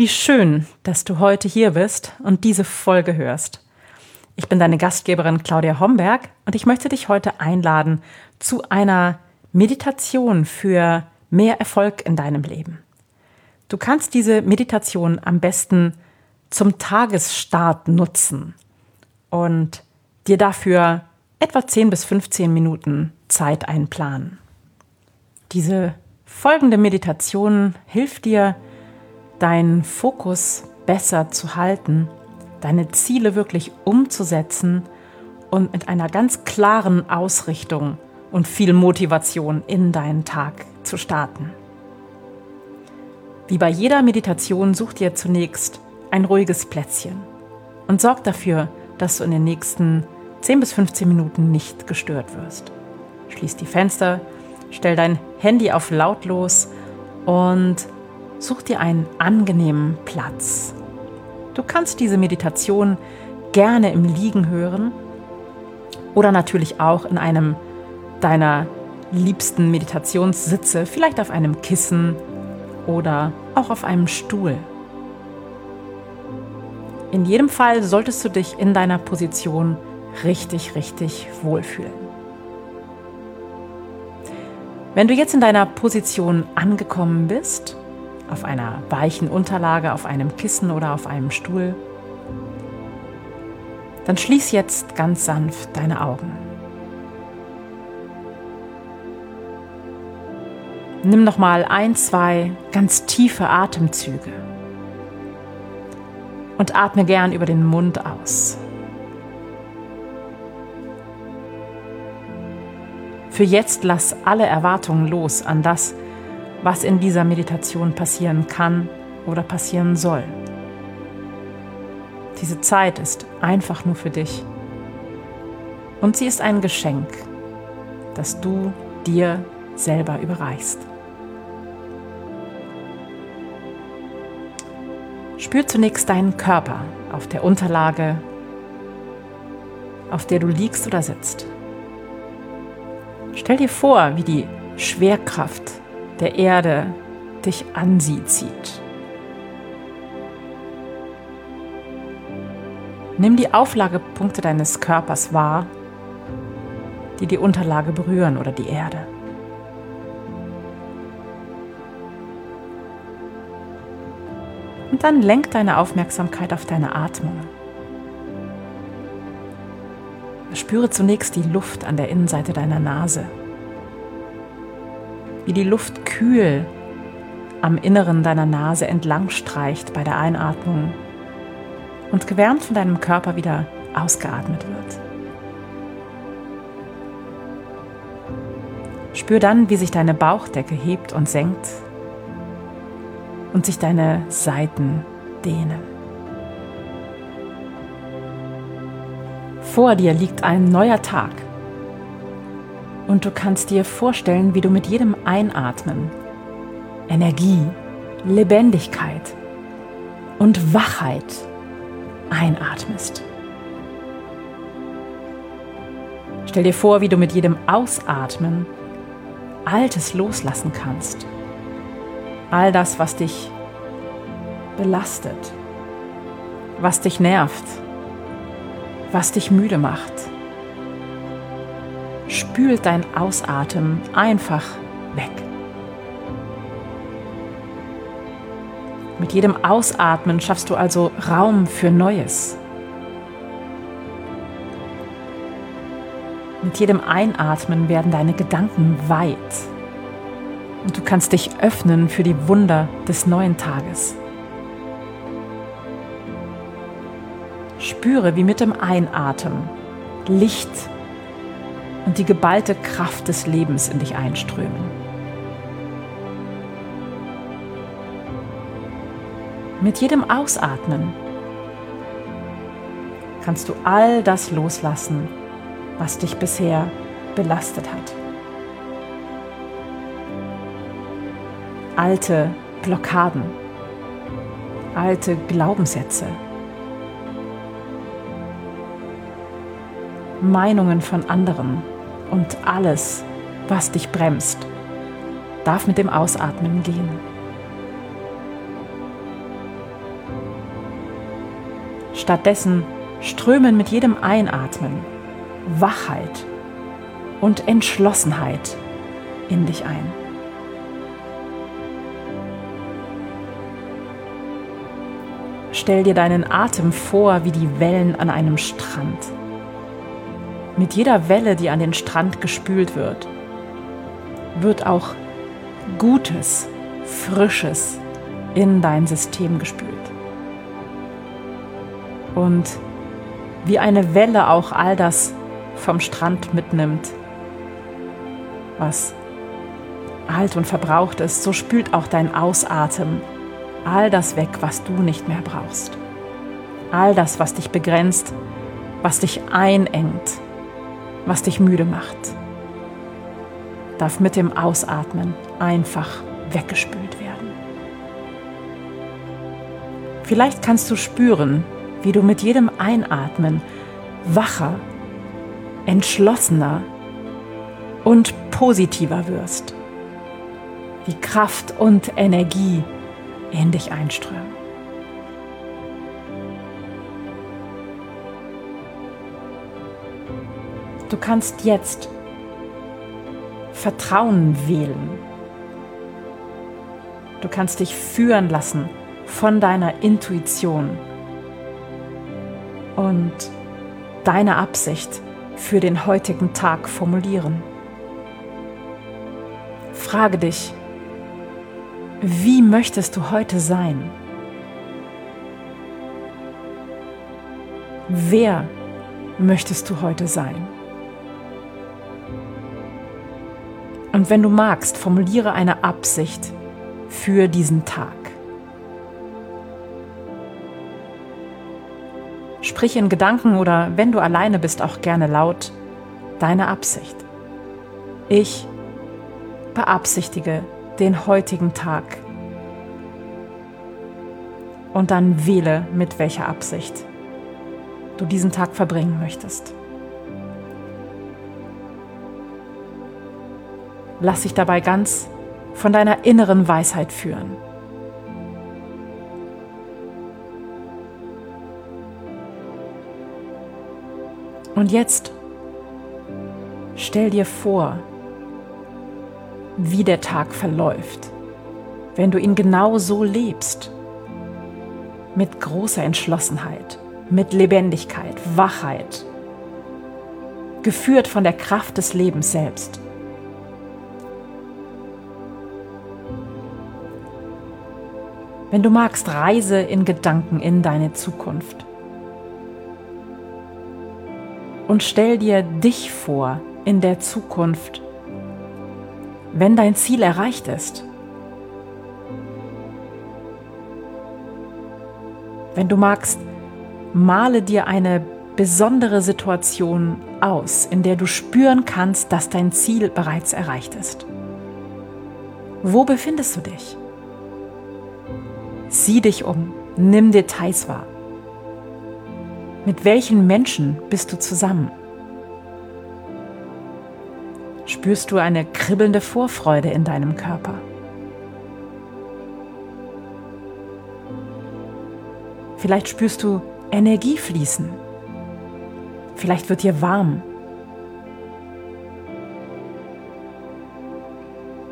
Wie schön, dass du heute hier bist und diese Folge hörst. Ich bin deine Gastgeberin Claudia Homberg und ich möchte dich heute einladen zu einer Meditation für mehr Erfolg in deinem Leben. Du kannst diese Meditation am besten zum Tagesstart nutzen und dir dafür etwa 10 bis 15 Minuten Zeit einplanen. Diese folgende Meditation hilft dir, deinen Fokus besser zu halten, deine Ziele wirklich umzusetzen und mit einer ganz klaren Ausrichtung und viel Motivation in deinen Tag zu starten. Wie bei jeder Meditation such dir zunächst ein ruhiges Plätzchen und sorg dafür, dass du in den nächsten 10 bis 15 Minuten nicht gestört wirst. Schließ die Fenster, stell dein Handy auf lautlos und Such dir einen angenehmen Platz. Du kannst diese Meditation gerne im Liegen hören oder natürlich auch in einem deiner liebsten Meditationssitze, vielleicht auf einem Kissen oder auch auf einem Stuhl. In jedem Fall solltest du dich in deiner Position richtig, richtig wohlfühlen. Wenn du jetzt in deiner Position angekommen bist, auf einer weichen Unterlage, auf einem Kissen oder auf einem Stuhl. Dann schließ jetzt ganz sanft deine Augen. Nimm noch mal ein, zwei ganz tiefe Atemzüge und atme gern über den Mund aus. Für jetzt lass alle Erwartungen los an das, was in dieser Meditation passieren kann oder passieren soll. Diese Zeit ist einfach nur für dich. Und sie ist ein Geschenk, das du dir selber überreichst. Spür zunächst deinen Körper auf der Unterlage, auf der du liegst oder sitzt. Stell dir vor, wie die Schwerkraft der Erde dich an sie zieht. Nimm die Auflagepunkte deines Körpers wahr, die die Unterlage berühren oder die Erde. Und dann lenk deine Aufmerksamkeit auf deine Atmung. Spüre zunächst die Luft an der Innenseite deiner Nase wie die Luft kühl am Inneren deiner Nase entlang streicht bei der Einatmung und gewärmt von deinem Körper wieder ausgeatmet wird. Spür dann, wie sich deine Bauchdecke hebt und senkt und sich deine Seiten dehnen. Vor dir liegt ein neuer Tag und du kannst dir vorstellen, wie du mit jedem Einatmen Energie, Lebendigkeit und Wachheit einatmest. Stell dir vor, wie du mit jedem Ausatmen Altes loslassen kannst. All das, was dich belastet, was dich nervt, was dich müde macht spült dein Ausatmen einfach weg. Mit jedem Ausatmen schaffst du also Raum für Neues. Mit jedem Einatmen werden deine Gedanken weit und du kannst dich öffnen für die Wunder des neuen Tages. Spüre, wie mit dem Einatmen Licht und die geballte Kraft des Lebens in dich einströmen. mit jedem Ausatmen kannst du all das loslassen, was dich bisher belastet hat. Alte Blockaden, alte Glaubenssätze, Meinungen von anderen und alles, was dich bremst, darf mit dem Ausatmen gehen. Stattdessen strömen mit jedem Einatmen Wachheit und Entschlossenheit in dich ein. Stell dir deinen Atem vor wie die Wellen an einem Strand. Mit jeder Welle, die an den Strand gespült wird, wird auch Gutes, Frisches in dein System gespült. Und wie eine Welle auch all das vom Strand mitnimmt, was alt und verbraucht ist, so spült auch dein Ausatmen all das weg, was du nicht mehr brauchst. All das, was dich begrenzt, was dich einengt, was dich müde macht, darf mit dem Ausatmen einfach weggespült werden. Vielleicht kannst du spüren, wie du mit jedem Einatmen wacher, entschlossener und positiver wirst. Wie Kraft und Energie in dich einströmen. Du kannst jetzt Vertrauen wählen. Du kannst dich führen lassen von deiner Intuition und deine Absicht für den heutigen Tag formulieren. Frage dich, wie möchtest du heute sein? Wer möchtest du heute sein? Und wenn du magst, formuliere eine Absicht für diesen Tag. Sprich in Gedanken oder wenn du alleine bist, auch gerne laut deine Absicht. Ich beabsichtige den heutigen Tag. Und dann wähle, mit welcher Absicht du diesen Tag verbringen möchtest. Lass dich dabei ganz von deiner inneren Weisheit führen. Und jetzt stell dir vor, wie der Tag verläuft, wenn du ihn genau so lebst. Mit großer Entschlossenheit, mit Lebendigkeit, Wachheit, geführt von der Kraft des Lebens selbst. Wenn du magst, reise in Gedanken in deine Zukunft. Und stell dir dich vor in der Zukunft wenn dein Ziel erreicht ist. Wenn du magst, male dir eine besondere Situation aus, in der du spüren kannst, dass dein Ziel bereits erreicht ist. Wo befindest du dich? Sieh dich um, nimm Details wahr. Mit welchen Menschen bist du zusammen? spürst du eine kribbelnde Vorfreude in deinem Körper. Vielleicht spürst du Energie fließen. Vielleicht wird dir warm.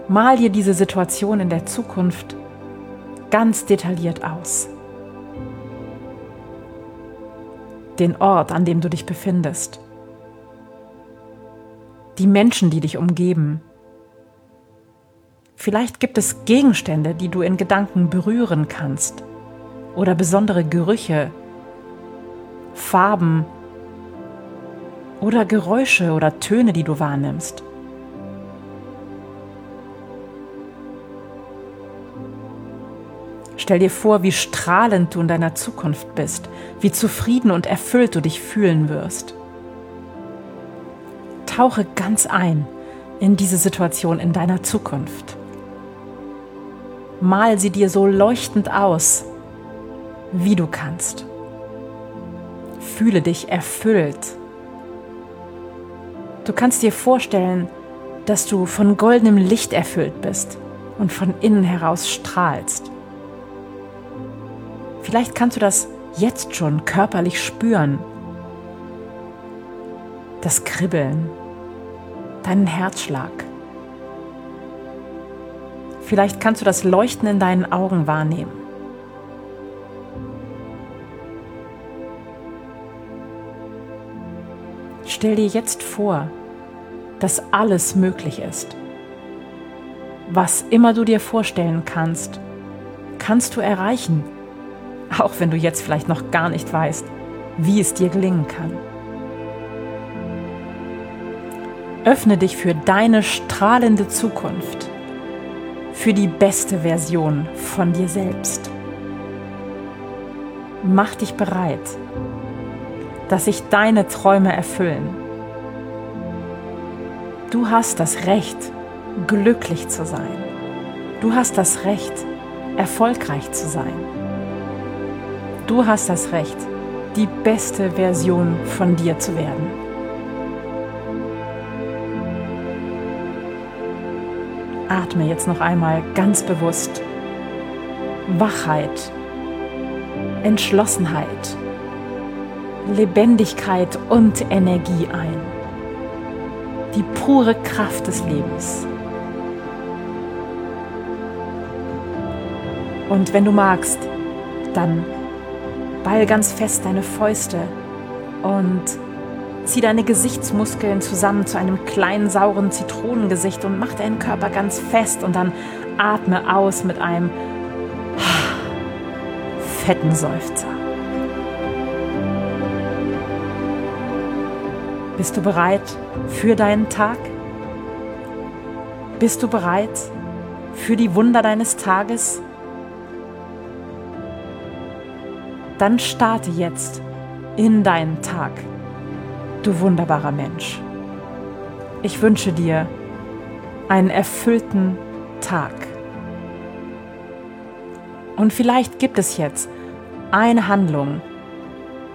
Mal dir diese Situation in der Zukunft ganz detailliert aus. Den Ort, an dem du dich befindest die Menschen, die dich umgeben. Vielleicht gibt es Gegenstände, die du in Gedanken berühren kannst oder besondere Gerüche, Farben oder Geräusche oder Töne, die du wahrnimmst. Stell dir vor, wie strahlend du in deiner Zukunft bist, wie zufrieden und erfüllt du dich fühlen wirst. Tauche ganz ein in diese Situation in deiner Zukunft. Mal sie dir so leuchtend aus, wie du kannst. Fühle dich erfüllt. Du kannst dir vorstellen, dass du von goldenem Licht erfüllt bist und von innen heraus strahlst. Vielleicht kannst du das jetzt schon körperlich spüren. Das Kribbeln, deinen Herzschlag. Vielleicht kannst du das Leuchten in deinen Augen wahrnehmen. Stell dir jetzt vor, dass alles möglich ist. Was immer du dir vorstellen kannst, kannst du erreichen, auch wenn du jetzt vielleicht noch gar nicht weißt, wie es dir gelingen kann. Öffne dich für deine strahlende Zukunft, für die beste Version von dir selbst. Mach dich bereit, dass sich deine Träume erfüllen. Du hast das Recht, glücklich zu sein. Du hast das Recht, erfolgreich zu sein. Du hast das Recht, die beste Version von dir zu werden. Atme jetzt noch einmal ganz bewusst Wachheit, Entschlossenheit, Lebendigkeit und Energie ein. Die pure Kraft des Lebens. Und wenn du magst, dann ball ganz fest deine Fäuste und zieh deine Gesichtsmuskeln zusammen zu einem kleinen sauren Zitronengesicht und mach deinen Körper ganz fest und dann atme aus mit einem fetten Seufzer. Bist du bereit für deinen Tag? Bist du bereit für die Wunder deines Tages? Dann starte jetzt in deinen Tag, du wunderbarer Mensch. Ich wünsche dir einen erfüllten Tag. Und vielleicht gibt es jetzt eine Handlung,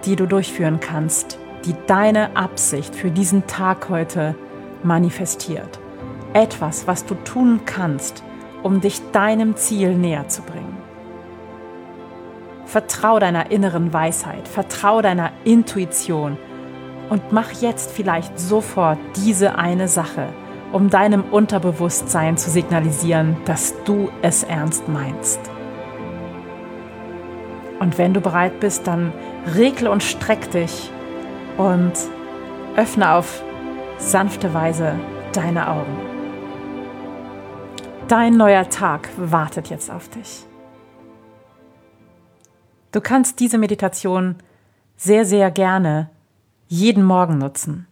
die du durchführen kannst, die deine Absicht für diesen Tag heute manifestiert. Etwas, was du tun kannst, um dich deinem Ziel näher zu bringen. Vertrau deiner inneren Weisheit, vertrau deiner Intuition und mach jetzt vielleicht sofort diese eine Sache, um deinem Unterbewusstsein zu signalisieren, dass du es ernst meinst. Und wenn du bereit bist, dann regle und streck dich und öffne auf sanfte Weise deine Augen. Dein neuer Tag wartet jetzt auf dich. Du kannst diese Meditation sehr, sehr gerne jeden Morgen nutzen,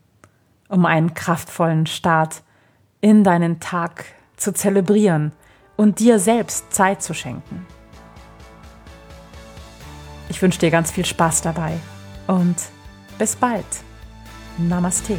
um einen kraftvollen Start in deinen Tag zu zelebrieren und dir selbst Zeit zu schenken. Ich wünsche dir ganz viel Spaß dabei und bis bald. Namaste.